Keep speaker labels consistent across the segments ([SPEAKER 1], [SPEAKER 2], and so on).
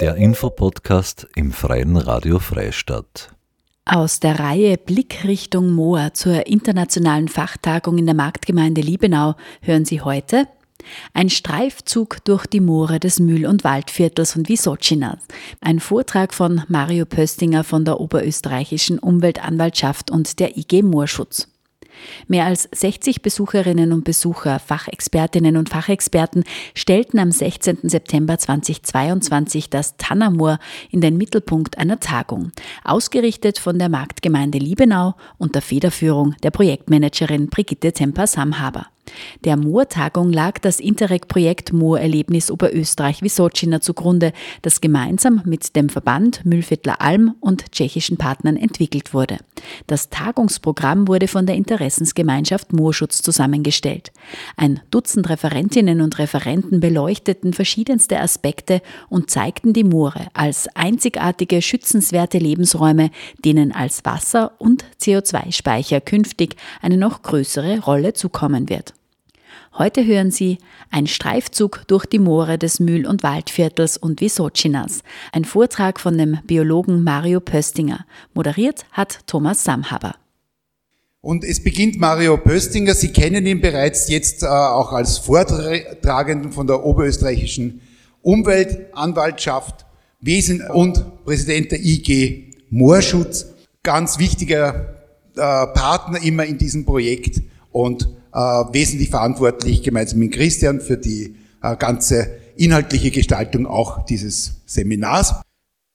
[SPEAKER 1] Der Infopodcast im Freien Radio Freistadt.
[SPEAKER 2] Aus der Reihe Blickrichtung Moor zur internationalen Fachtagung in der Marktgemeinde Liebenau hören Sie heute ein Streifzug durch die Moore des Mühl- und Waldviertels von Wisocina. Ein Vortrag von Mario Pöstinger von der Oberösterreichischen Umweltanwaltschaft und der IG Moorschutz. Mehr als 60 Besucherinnen und Besucher, Fachexpertinnen und Fachexperten stellten am 16. September 2022 das Tannermoor in den Mittelpunkt einer Tagung, ausgerichtet von der Marktgemeinde Liebenau unter Federführung der Projektmanagerin Brigitte Temper-Samhaber. Der Moortagung lag das Interreg-Projekt Moorerlebnis Oberösterreich Wisocina zugrunde, das gemeinsam mit dem Verband Mühlviertler Alm und tschechischen Partnern entwickelt wurde. Das Tagungsprogramm wurde von der Interessensgemeinschaft Moorschutz zusammengestellt. Ein Dutzend Referentinnen und Referenten beleuchteten verschiedenste Aspekte und zeigten die Moore als einzigartige schützenswerte Lebensräume, denen als Wasser- und CO2-Speicher künftig eine noch größere Rolle zukommen wird. Heute hören Sie ein Streifzug durch die Moore des Mühl- und Waldviertels und Wisocinas, ein Vortrag von dem Biologen Mario Pöstinger. Moderiert hat Thomas Samhaber.
[SPEAKER 3] Und es beginnt Mario Pöstinger. Sie kennen ihn bereits jetzt äh, auch als Vortragenden von der Oberösterreichischen Umweltanwaltschaft, Wesen und Präsident der IG Moorschutz. Ganz wichtiger äh, Partner immer in diesem Projekt und wesentlich verantwortlich gemeinsam mit Christian für die äh, ganze inhaltliche Gestaltung auch dieses Seminars.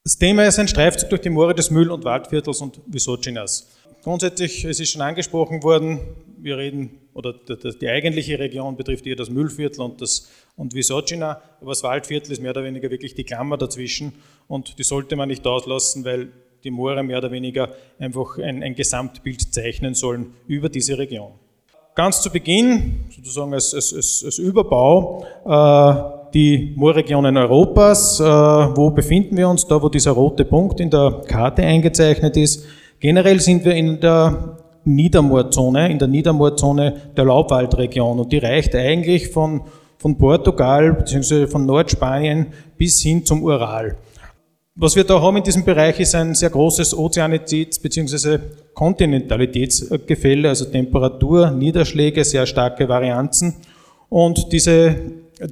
[SPEAKER 4] Das Thema ist ein Streifzug durch die Moore des Müll- und Waldviertels und Wisocinas. Grundsätzlich, es ist schon angesprochen worden, wir reden, oder die eigentliche Region betrifft eher das Müllviertel und, das, und Wisocina, aber das Waldviertel ist mehr oder weniger wirklich die Klammer dazwischen und die sollte man nicht auslassen, weil die Moore mehr oder weniger einfach ein, ein Gesamtbild zeichnen sollen über diese Region ganz zu Beginn, sozusagen als, als, als Überbau, äh, die Moorregionen Europas. Äh, wo befinden wir uns? Da, wo dieser rote Punkt in der Karte eingezeichnet ist. Generell sind wir in der Niedermoorzone, in der Niedermoorzone der Laubwaldregion und die reicht eigentlich von, von Portugal bzw. von Nordspanien bis hin zum Ural. Was wir da haben in diesem Bereich ist ein sehr großes Ozeanitäts- bzw. Kontinentalitätsgefälle, also Temperatur, Niederschläge, sehr starke Varianzen. Und diese,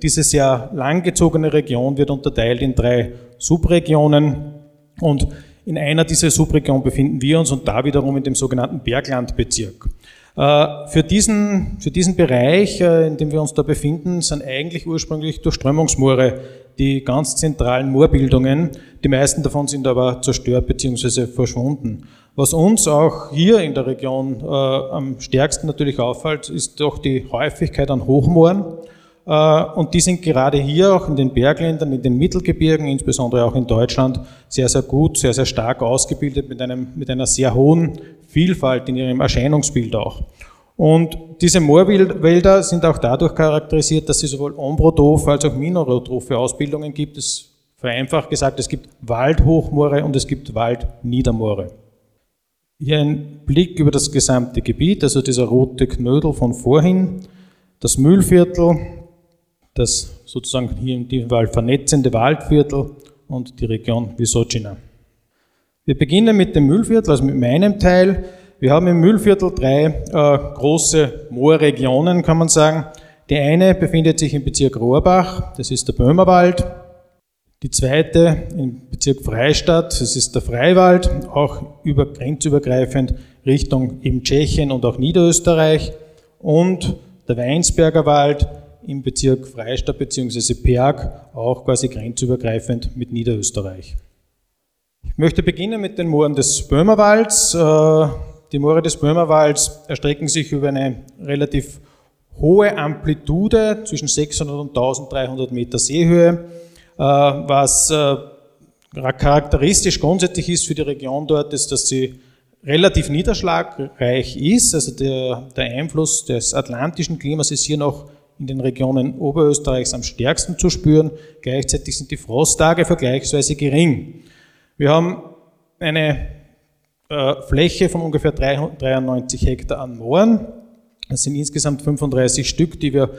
[SPEAKER 4] diese sehr langgezogene Region wird unterteilt in drei Subregionen. Und in einer dieser Subregionen befinden wir uns und da wiederum in dem sogenannten Berglandbezirk. Äh, für diesen, für diesen Bereich, äh, in dem wir uns da befinden, sind eigentlich ursprünglich Durchströmungsmoore die ganz zentralen Moorbildungen. Die meisten davon sind aber zerstört bzw. verschwunden. Was uns auch hier in der Region äh, am stärksten natürlich auffällt, ist doch die Häufigkeit an Hochmooren. Äh, und die sind gerade hier auch in den Bergländern, in den Mittelgebirgen, insbesondere auch in Deutschland, sehr, sehr gut, sehr, sehr stark ausgebildet mit, einem, mit einer sehr hohen Vielfalt in ihrem Erscheinungsbild auch. Und diese Moorwälder sind auch dadurch charakterisiert, dass es sowohl Ombrodoph als auch minorotrophe Ausbildungen gibt. Es vereinfacht gesagt, es gibt Waldhochmoore und es gibt Waldniedermoore. Hier ein Blick über das gesamte Gebiet, also dieser rote Knödel von vorhin, das Mühlviertel, das sozusagen hier in diesem Fall vernetzende Waldviertel und die Region Wisocina. Wir beginnen mit dem Mühlviertel, also mit meinem Teil. Wir haben im Mühlviertel drei äh, große Moorregionen, kann man sagen. Die eine befindet sich im Bezirk Rohrbach, das ist der Böhmerwald. Die zweite im Bezirk Freistadt, das ist der Freiwald, auch über, grenzübergreifend Richtung eben Tschechien und auch Niederösterreich. Und der Weinsberger Wald im Bezirk Freistadt bzw. Perg, auch quasi grenzübergreifend mit Niederösterreich. Ich möchte beginnen mit den Mooren des Böhmerwalds. Die Moore des Böhmerwalds erstrecken sich über eine relativ hohe Amplitude zwischen 600 und 1300 Meter Seehöhe, äh, was äh, charakteristisch grundsätzlich ist für die Region dort, ist, dass sie relativ niederschlagreich ist. Also der, der Einfluss des atlantischen Klimas ist hier noch in den Regionen Oberösterreichs am stärksten zu spüren. Gleichzeitig sind die Frosttage vergleichsweise gering. Wir haben eine äh, Fläche von ungefähr 93 Hektar an Mooren. Das sind insgesamt 35 Stück, die wir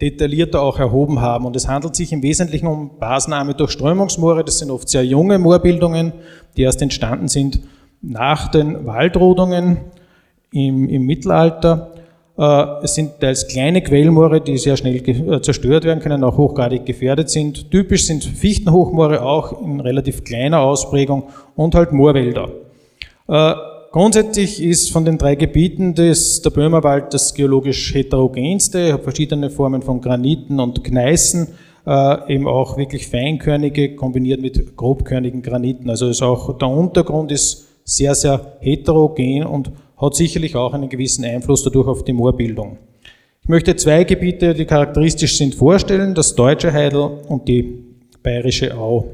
[SPEAKER 4] detaillierter auch erhoben haben. Und es handelt sich im Wesentlichen um basenarme Durchströmungsmoore. Das sind oft sehr junge Moorbildungen, die erst entstanden sind nach den Waldrodungen im, im Mittelalter. Äh, es sind teils kleine Quellmoore, die sehr schnell äh, zerstört werden können, auch hochgradig gefährdet sind. Typisch sind Fichtenhochmoore auch in relativ kleiner Ausprägung und halt Moorwälder. Äh, grundsätzlich ist von den drei Gebieten des, der Böhmerwald das geologisch heterogenste, hat verschiedene Formen von Graniten und Gneissen, eben auch wirklich feinkörnige kombiniert mit grobkörnigen Graniten. Also ist auch der Untergrund ist sehr, sehr heterogen und hat sicherlich auch einen gewissen Einfluss dadurch auf die Moorbildung. Ich möchte zwei Gebiete, die charakteristisch sind, vorstellen, das deutsche Heidel und die bayerische Au.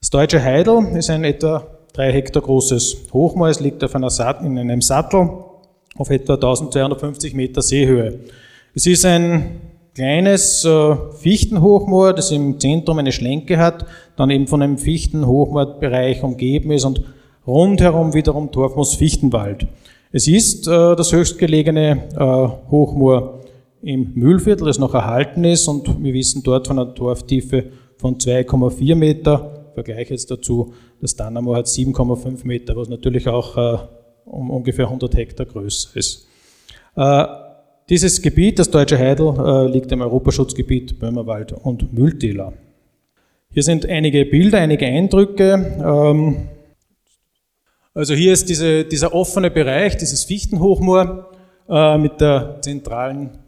[SPEAKER 4] Das deutsche Heidel ist ein etwa drei Hektar großes Hochmoor, es liegt auf einer Sat in einem Sattel auf etwa 1250 Meter Seehöhe. Es ist ein kleines äh, Fichtenhochmoor, das im Zentrum eine Schlenke hat, dann eben von einem Fichtenhochmoorbereich umgeben ist und rundherum wiederum Torfmoos-Fichtenwald. Es ist äh, das höchstgelegene äh, Hochmoor im Mühlviertel, das noch erhalten ist und wir wissen dort von einer Torftiefe von 2,4 Meter. Vergleich jetzt dazu, das Dannermoor hat 7,5 Meter, was natürlich auch äh, um ungefähr 100 Hektar größer ist. Äh, dieses Gebiet, das Deutsche Heidel, äh, liegt im Europaschutzgebiet Böhmerwald und Mühltäler. Hier sind einige Bilder, einige Eindrücke. Ähm, also hier ist diese, dieser offene Bereich, dieses Fichtenhochmoor äh, mit der zentralen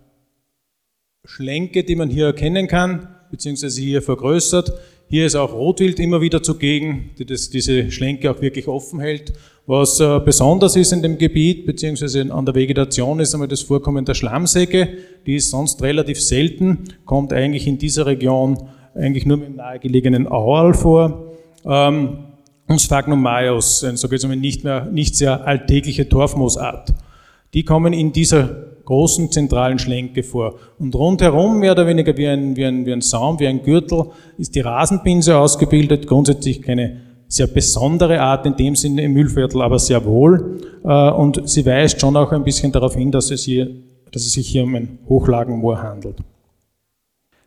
[SPEAKER 4] Schlenke, die man hier erkennen kann, beziehungsweise hier vergrößert. Hier ist auch Rotwild immer wieder zugegen, die das, diese Schlenke auch wirklich offen hält. Was äh, besonders ist in dem Gebiet, beziehungsweise an der Vegetation, ist einmal das Vorkommen der Schlammsäcke. Die ist sonst relativ selten, kommt eigentlich in dieser Region eigentlich nur mit dem nahegelegenen Auerl vor. Ähm, und Sphagnum majus, ein so nicht, mehr, nicht sehr alltägliche Torfmoosart. Die kommen in dieser großen zentralen Schlenke vor. Und rundherum, mehr oder weniger wie ein, wie ein, wie ein Saum, wie ein Gürtel, ist die Rasenpinse ausgebildet. Grundsätzlich keine sehr besondere Art in dem Sinne im Müllviertel, aber sehr wohl. Äh, und sie weist schon auch ein bisschen darauf hin, dass es, hier, dass es sich hier um ein Hochlagenmoor handelt.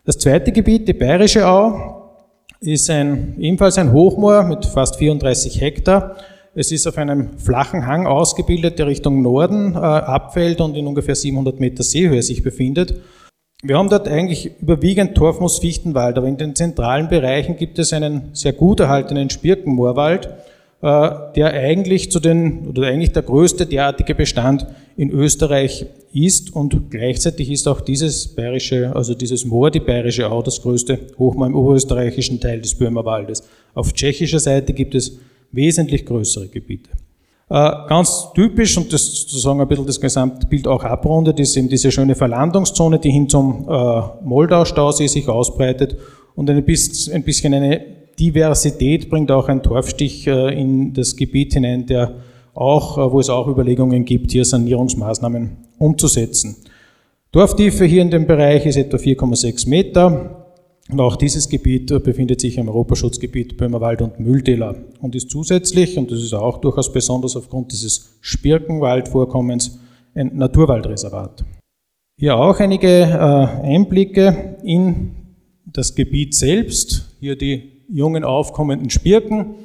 [SPEAKER 4] Das zweite Gebiet, die Bayerische Au, ist ein, ebenfalls ein Hochmoor mit fast 34 Hektar. Es ist auf einem flachen Hang ausgebildet, der Richtung Norden äh, abfällt und in ungefähr 700 Meter Seehöhe sich befindet. Wir haben dort eigentlich überwiegend Torfmoos-Fichtenwald, aber in den zentralen Bereichen gibt es einen sehr gut erhaltenen Spirkenmoorwald, äh, der eigentlich zu den, oder eigentlich der größte derartige Bestand in Österreich ist und gleichzeitig ist auch dieses bayerische, also dieses Moor, die bayerische Au, das größte Hochmoor im oberösterreichischen Teil des Böhmerwaldes. Auf tschechischer Seite gibt es wesentlich größere Gebiete. Äh, ganz typisch und das sozusagen ein bisschen das Gesamtbild auch abrundet, ist eben diese schöne Verlandungszone, die hin zum äh, Moldau-Stausee sich ausbreitet und ein bisschen eine Diversität bringt auch ein Torfstich äh, in das Gebiet hinein, der auch, wo es auch Überlegungen gibt, hier Sanierungsmaßnahmen umzusetzen. Dorftiefe hier in dem Bereich ist etwa 4,6 Meter. Und auch dieses Gebiet befindet sich im Europaschutzgebiet Böhmerwald und Mühltäler und ist zusätzlich, und das ist auch durchaus besonders aufgrund dieses Spirkenwaldvorkommens, ein Naturwaldreservat. Hier auch einige äh, Einblicke in das Gebiet selbst. Hier die jungen aufkommenden Spirken.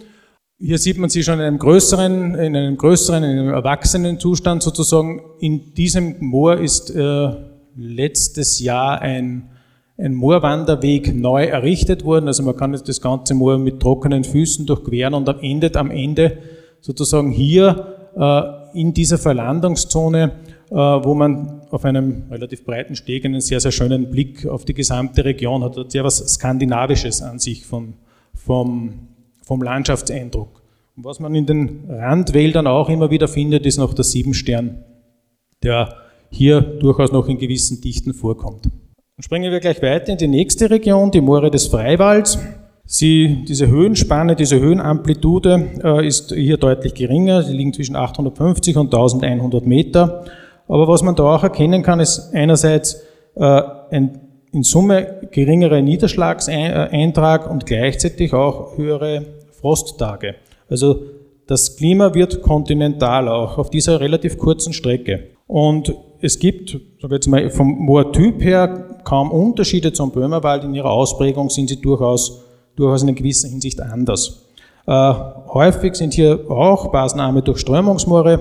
[SPEAKER 4] Hier sieht man sie schon in einem größeren, in einem größeren, in einem erwachsenen Zustand sozusagen. In diesem Moor ist äh, letztes Jahr ein, ein Moorwanderweg neu errichtet worden. Also man kann das ganze Moor mit trockenen Füßen durchqueren und am Ende, am Ende sozusagen hier äh, in dieser Verlandungszone, äh, wo man auf einem relativ breiten Steg einen sehr, sehr schönen Blick auf die gesamte Region hat. Hat sehr was Skandinavisches an sich von, vom, vom Landschaftseindruck. Und was man in den Randwäldern auch immer wieder findet, ist noch der Siebenstern, der hier durchaus noch in gewissen Dichten vorkommt. Springen wir gleich weiter in die nächste Region, die Moore des Freiwalds. Sie, diese Höhenspanne, diese Höhenamplitude äh, ist hier deutlich geringer. Sie liegen zwischen 850 und 1100 Meter. Aber was man da auch erkennen kann, ist einerseits äh, ein in Summe geringerer Niederschlagseintrag und gleichzeitig auch höhere Frosttage. Also das Klima wird kontinentaler, auch auf dieser relativ kurzen Strecke. Und es gibt, sag jetzt mal, vom Moortyp her kaum Unterschiede zum Böhmerwald. In ihrer Ausprägung sind sie durchaus, durchaus in gewisser Hinsicht anders. Äh, häufig sind hier auch basenarme Durchströmungsmoore.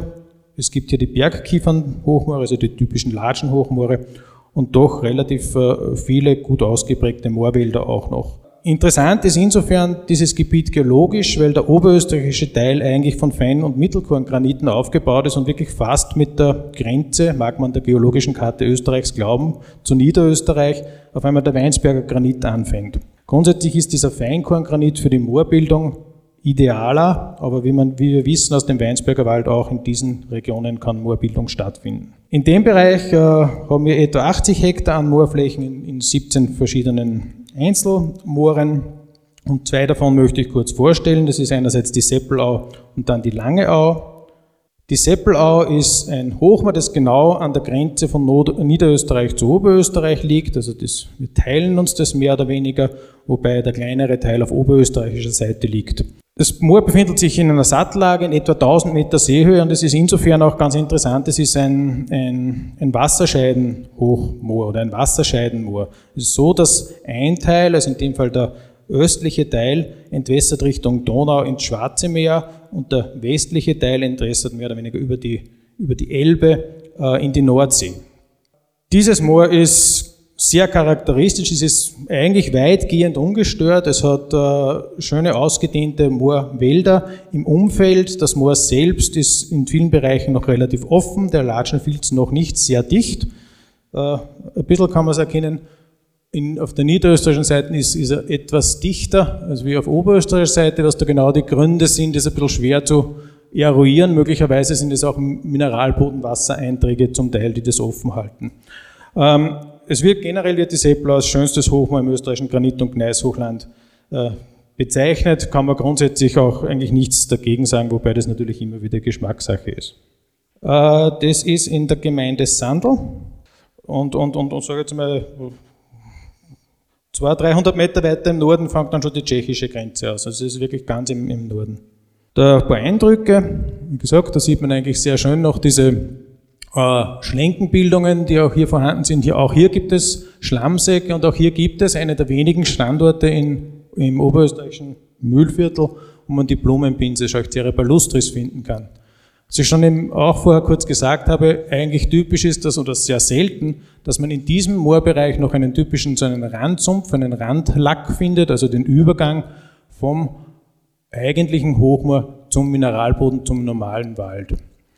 [SPEAKER 4] Es gibt hier die Bergkiefernhochmoore, also die typischen Latschenhochmoore und doch relativ äh, viele gut ausgeprägte Moorwälder auch noch. Interessant ist insofern dieses Gebiet geologisch, weil der oberösterreichische Teil eigentlich von Fein- und Mittelkorngraniten aufgebaut ist und wirklich fast mit der Grenze, mag man der geologischen Karte Österreichs glauben, zu Niederösterreich auf einmal der Weinsberger Granit anfängt. Grundsätzlich ist dieser Feinkorngranit für die Moorbildung idealer, aber wie, man, wie wir wissen aus dem Weinsberger Wald, auch in diesen Regionen kann Moorbildung stattfinden. In dem Bereich äh, haben wir etwa 80 Hektar an Moorflächen in, in 17 verschiedenen Einzelmooren und zwei davon möchte ich kurz vorstellen. Das ist einerseits die Seppelau und dann die Langeau. Die Seppelau ist ein Hochmoor, das genau an der Grenze von Niederösterreich zu Oberösterreich liegt. Also das, wir teilen uns das mehr oder weniger, wobei der kleinere Teil auf oberösterreichischer Seite liegt. Das Moor befindet sich in einer Sattellage in etwa 1000 Meter Seehöhe und es ist insofern auch ganz interessant, es ist ein, ein, ein Wasserscheidenhochmoor oder ein Wasserscheidenmoor. Es ist so, dass ein Teil, also in dem Fall der östliche Teil, entwässert Richtung Donau ins Schwarze Meer und der westliche Teil entwässert mehr oder weniger über die, über die Elbe äh, in die Nordsee. Dieses Moor ist sehr charakteristisch, es ist eigentlich weitgehend ungestört. Es hat äh, schöne ausgedehnte Moorwälder im Umfeld. Das Moor selbst ist in vielen Bereichen noch relativ offen, der Latschenfilz noch nicht sehr dicht. Äh, ein bisschen kann man es erkennen, in, auf der niederösterreichischen Seite ist, ist, er etwas dichter, als wie auf oberösterreichischer Seite, was da genau die Gründe sind, ist ein bisschen schwer zu eruieren. Möglicherweise sind es auch Mineralbodenwassereinträge zum Teil, die das offen halten. Ähm, es wird generell wird die Seppler als schönstes Hochmoor im österreichischen Granit- und Gneishochland äh, bezeichnet, kann man grundsätzlich auch eigentlich nichts dagegen sagen, wobei das natürlich immer wieder Geschmackssache ist. Äh, das ist in der Gemeinde Sandl und, und, und, und sage jetzt mal, 200, 300 Meter weiter im Norden fängt dann schon die tschechische Grenze aus. Also es ist wirklich ganz im, im Norden. Da ein paar Eindrücke. Wie gesagt, da sieht man eigentlich sehr schön noch diese Schlenkenbildungen, die auch hier vorhanden sind. Hier, auch hier gibt es Schlammsäcke und auch hier gibt es eine der wenigen Standorte in, im oberösterreichischen Mühlviertel, wo man die Blumenpinse Scheuchzera palustris finden kann. Was ich schon eben auch vorher kurz gesagt habe, eigentlich typisch ist das oder sehr selten, dass man in diesem Moorbereich noch einen typischen so einen Randsumpf, einen Randlack findet, also den Übergang vom eigentlichen Hochmoor zum Mineralboden, zum normalen Wald.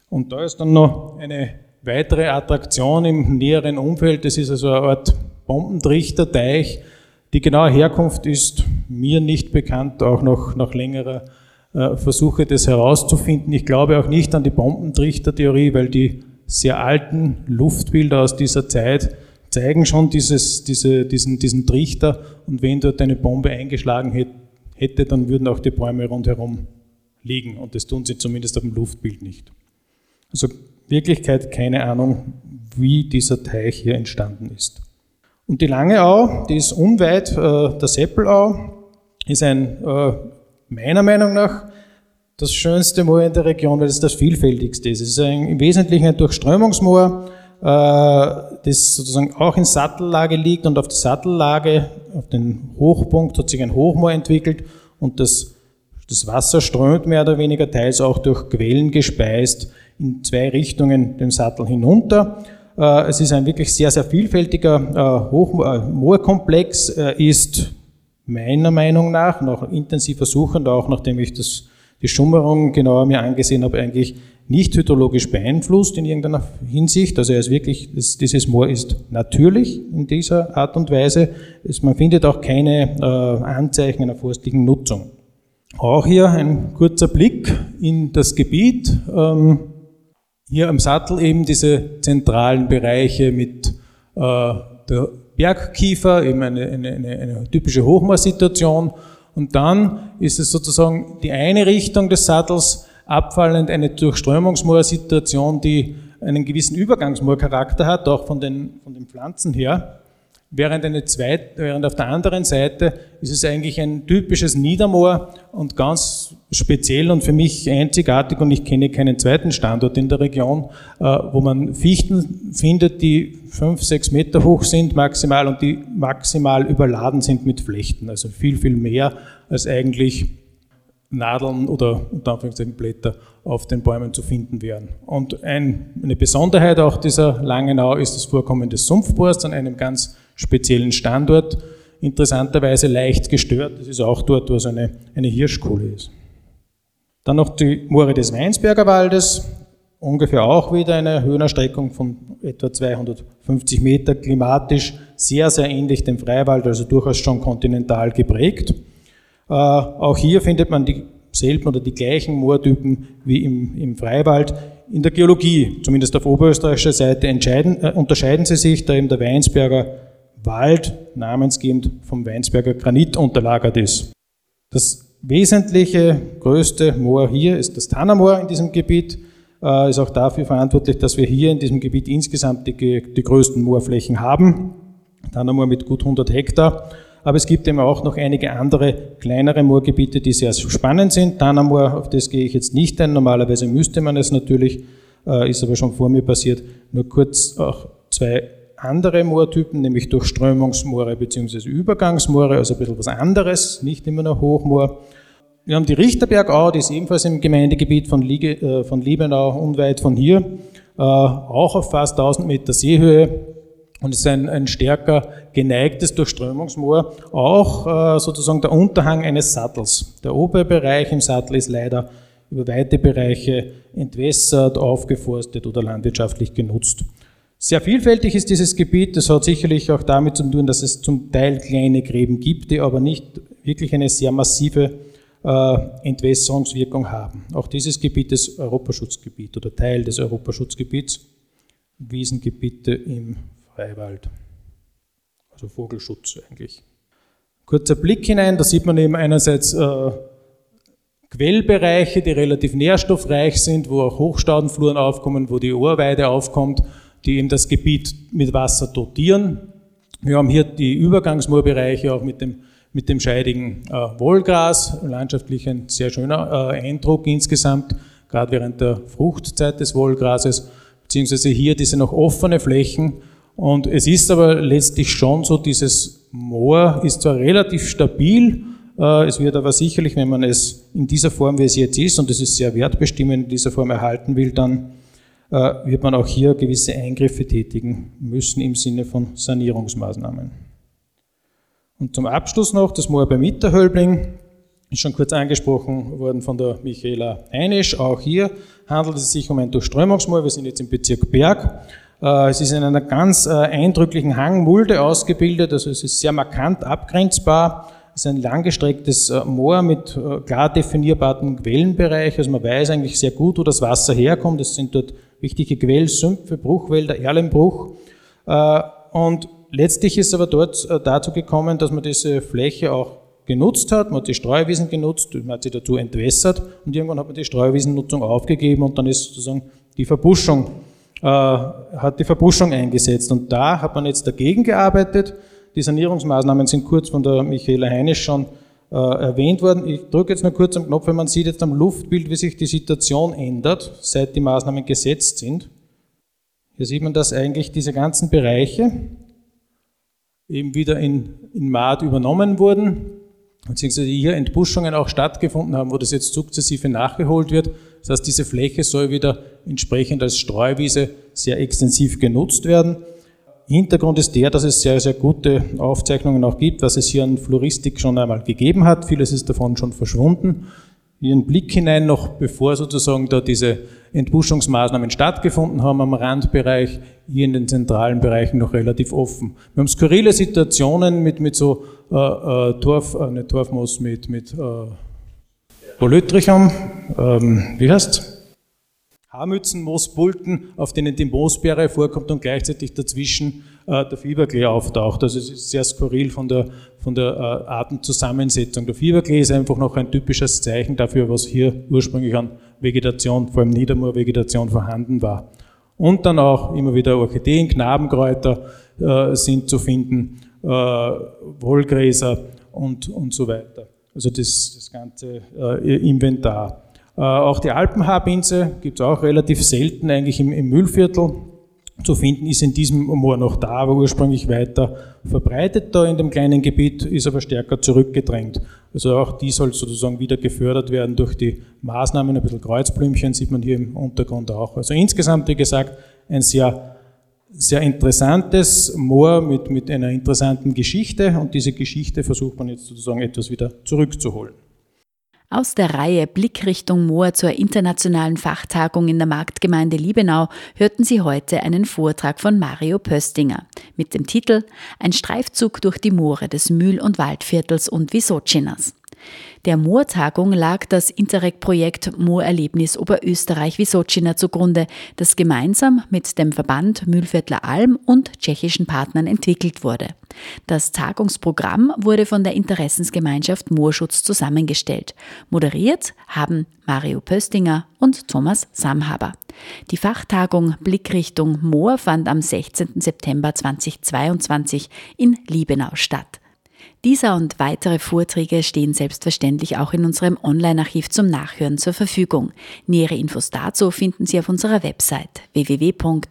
[SPEAKER 4] Und da ist dann noch eine weitere Attraktion im näheren Umfeld. Das ist also eine Art Bombentrichterteich. Die genaue Herkunft ist mir nicht bekannt, auch noch nach längerer äh, Versuche, das herauszufinden. Ich glaube auch nicht an die Bombentrichtertheorie, weil die sehr alten Luftbilder aus dieser Zeit zeigen schon dieses, diese, diesen, diesen Trichter und wenn dort eine Bombe eingeschlagen hätte, dann würden auch die Bäume rundherum liegen und das tun sie zumindest auf dem Luftbild nicht. Also Wirklichkeit keine Ahnung, wie dieser Teich hier entstanden ist. Und die Lange Au, die ist unweit äh, der Seppelau, ist ein, äh, meiner Meinung nach, das schönste Moor in der Region, weil es das vielfältigste ist. Es ist ein, im Wesentlichen ein Durchströmungsmoor, äh, das sozusagen auch in Sattellage liegt und auf der Sattellage, auf den Hochpunkt hat sich ein Hochmoor entwickelt und das, das Wasser strömt mehr oder weniger teils auch durch Quellen gespeist in zwei Richtungen den Sattel hinunter. Äh, es ist ein wirklich sehr, sehr vielfältiger äh, Moorkomplex, ist meiner Meinung nach, nach intensiver Suche auch nachdem ich das, die Schummerung genauer mir angesehen habe, eigentlich nicht hydrologisch beeinflusst in irgendeiner Hinsicht. Also er ist wirklich, dieses Moor ist natürlich in dieser Art und Weise. Man findet auch keine äh, Anzeichen einer forstlichen Nutzung. Auch hier ein kurzer Blick in das Gebiet. Hier am Sattel eben diese zentralen Bereiche mit äh, der Bergkiefer, eben eine, eine, eine, eine typische Hochmoorsituation. Und dann ist es sozusagen die eine Richtung des Sattels abfallend eine Durchströmungsmoorsituation, die einen gewissen Übergangsmoorcharakter hat, auch von den, von den Pflanzen her. Während, eine zweit, während auf der anderen Seite ist es eigentlich ein typisches Niedermoor und ganz speziell und für mich einzigartig und ich kenne keinen zweiten Standort in der Region, äh, wo man Fichten findet, die fünf, sechs Meter hoch sind maximal und die maximal überladen sind mit Flechten. Also viel, viel mehr als eigentlich Nadeln oder unter Anführungszeichen Blätter auf den Bäumen zu finden wären. Und ein, eine Besonderheit auch dieser Langenau ist das Vorkommen des Sumpfbohrs an einem ganz speziellen Standort, interessanterweise leicht gestört. Das ist auch dort, wo es eine, eine Hirschkohle ist. Dann noch die Moore des Weinsberger Waldes, ungefähr auch wieder eine Höhenerstreckung von etwa 250 Meter, klimatisch sehr, sehr ähnlich dem Freiwald, also durchaus schon kontinental geprägt. Äh, auch hier findet man dieselben oder die gleichen Moortypen wie im, im Freiwald. In der Geologie, zumindest auf oberösterreichischer Seite, äh, unterscheiden sie sich, da eben der Weinsberger Wald namensgebend vom Weinsberger Granit unterlagert ist. Das wesentliche, größte Moor hier ist das Tannermoor in diesem Gebiet, äh, ist auch dafür verantwortlich, dass wir hier in diesem Gebiet insgesamt die, die größten Moorflächen haben. Tannermoor mit gut 100 Hektar aber es gibt eben auch noch einige andere kleinere Moorgebiete, die sehr spannend sind. Tanamoor, auf das gehe ich jetzt nicht ein. Normalerweise müsste man es natürlich, äh, ist aber schon vor mir passiert. Nur kurz auch zwei andere Moortypen, nämlich Durchströmungsmoore bzw. Übergangsmoore, also ein bisschen was anderes, nicht immer nur Hochmoor. Wir haben die Richterbergau, die ist ebenfalls im Gemeindegebiet von, Liege, äh, von Liebenau, unweit von hier, äh, auch auf fast 1000 Meter Seehöhe und ist ein, ein stärker geneigtes Durchströmungsmoor, auch äh, sozusagen der Unterhang eines Sattels. Der obere Bereich im Sattel ist leider über weite Bereiche entwässert, aufgeforstet oder landwirtschaftlich genutzt. Sehr vielfältig ist dieses Gebiet. Das hat sicherlich auch damit zu tun, dass es zum Teil kleine Gräben gibt, die aber nicht wirklich eine sehr massive äh, Entwässerungswirkung haben. Auch dieses Gebiet ist Europaschutzgebiet oder Teil des Europaschutzgebiets. Wiesengebiete im Freiwald. Also Vogelschutz eigentlich. Kurzer Blick hinein, da sieht man eben einerseits äh, Quellbereiche, die relativ nährstoffreich sind, wo auch Hochstaudenfluren aufkommen, wo die Ohrweide aufkommt, die eben das Gebiet mit Wasser dotieren. Wir haben hier die Übergangsmoorbereiche auch mit dem, mit dem scheidigen äh, Wollgras, landschaftlich ein sehr schöner äh, Eindruck insgesamt, gerade während der Fruchtzeit des Wollgrases, beziehungsweise hier diese noch offene Flächen, und es ist aber letztlich schon so, dieses Moor ist zwar relativ stabil, äh, es wird aber sicherlich, wenn man es in dieser Form, wie es jetzt ist, und es ist sehr wertbestimmend, in dieser Form erhalten will, dann wird man auch hier gewisse Eingriffe tätigen müssen im Sinne von Sanierungsmaßnahmen. Und zum Abschluss noch das Moor bei Mitterhölbling, ist schon kurz angesprochen worden von der Michaela Heinisch. Auch hier handelt es sich um ein Durchströmungsmoor. Wir sind jetzt im Bezirk Berg. Äh, es ist in einer ganz äh, eindrücklichen Hangmulde ausgebildet, also es ist sehr markant abgrenzbar. Es ist ein langgestrecktes äh, Moor mit klar definierbaren Quellenbereich. Also man weiß eigentlich sehr gut, wo das Wasser herkommt. Es sind dort wichtige Quellsümpfe, Bruchwälder, Erlenbruch. Und letztlich ist aber dort dazu gekommen, dass man diese Fläche auch genutzt hat. Man hat die Streuwiesen genutzt, man hat sie dazu entwässert und irgendwann hat man die Streuwiesennutzung aufgegeben und dann ist sozusagen die Verbuschung äh, hat die Verbuschung eingesetzt. Und da hat man jetzt dagegen gearbeitet. Die Sanierungsmaßnahmen sind kurz von der Michaela Heinisch schon äh, erwähnt worden. Ich drücke jetzt nur kurz am Knopf, wenn man sieht jetzt am Luftbild, wie sich die Situation ändert, seit die Maßnahmen gesetzt sind. Hier sieht man, dass eigentlich diese ganzen Bereiche eben wieder in, in Maat übernommen wurden, beziehungsweise hier Entbuschungen auch stattgefunden haben, wo das jetzt sukzessive nachgeholt wird. Das heißt, diese Fläche soll wieder entsprechend als Streuwiese sehr extensiv genutzt werden. Hintergrund ist der, dass es sehr, sehr gute Aufzeichnungen auch gibt, was es hier an Floristik schon einmal gegeben hat. Vieles ist davon schon verschwunden. Hier ein Blick hinein, noch bevor sozusagen da diese Entbuschungsmaßnahmen stattgefunden haben am Randbereich, hier in den zentralen Bereichen noch relativ offen. Wir haben skurrile Situationen mit, mit so äh, äh, Torf, äh, nicht Torfmoos, mit, mit äh, Polytrichum, ähm, wie heißt Haarmützenmoosbulten, auf denen die Moosbeere vorkommt und gleichzeitig dazwischen äh, der Fieberklee auftaucht. Also es ist sehr skurril von der, von der äh, Artenzusammensetzung. Der Fieberklee ist einfach noch ein typisches Zeichen dafür, was hier ursprünglich an Vegetation, vor allem Niedermoorvegetation vorhanden war. Und dann auch immer wieder Orchideen, Knabenkräuter äh, sind zu finden, äh, Wollgräser und, und so weiter. Also das, das ganze äh, Inventar. Äh, auch die Alpenhaarbinse gibt es auch relativ selten eigentlich im, im Müllviertel zu finden, ist in diesem Moor noch da, aber ursprünglich weiter verbreitet da in dem kleinen Gebiet, ist aber stärker zurückgedrängt. Also auch die soll sozusagen wieder gefördert werden durch die Maßnahmen. Ein bisschen Kreuzblümchen sieht man hier im Untergrund auch. Also insgesamt, wie gesagt, ein sehr, sehr interessantes Moor mit, mit einer interessanten Geschichte und diese Geschichte versucht man jetzt sozusagen etwas wieder zurückzuholen.
[SPEAKER 2] Aus der Reihe Blickrichtung Moor zur internationalen Fachtagung in der Marktgemeinde Liebenau hörten Sie heute einen Vortrag von Mario Pöstinger mit dem Titel Ein Streifzug durch die Moore des Mühl- und Waldviertels und Wisocinas. Der Moortagung lag das Interreg-Projekt Moorerlebnis Oberösterreich-Wisocina zugrunde, das gemeinsam mit dem Verband Mühlviertler Alm und tschechischen Partnern entwickelt wurde. Das Tagungsprogramm wurde von der Interessensgemeinschaft Moorschutz zusammengestellt. Moderiert haben Mario Pöstinger und Thomas Samhaber. Die Fachtagung Blickrichtung Moor fand am 16. September 2022 in Liebenau statt. Dieser und weitere Vorträge stehen selbstverständlich auch in unserem Online-Archiv zum Nachhören zur Verfügung. Nähere Infos dazu finden Sie auf unserer Website www.frf.at.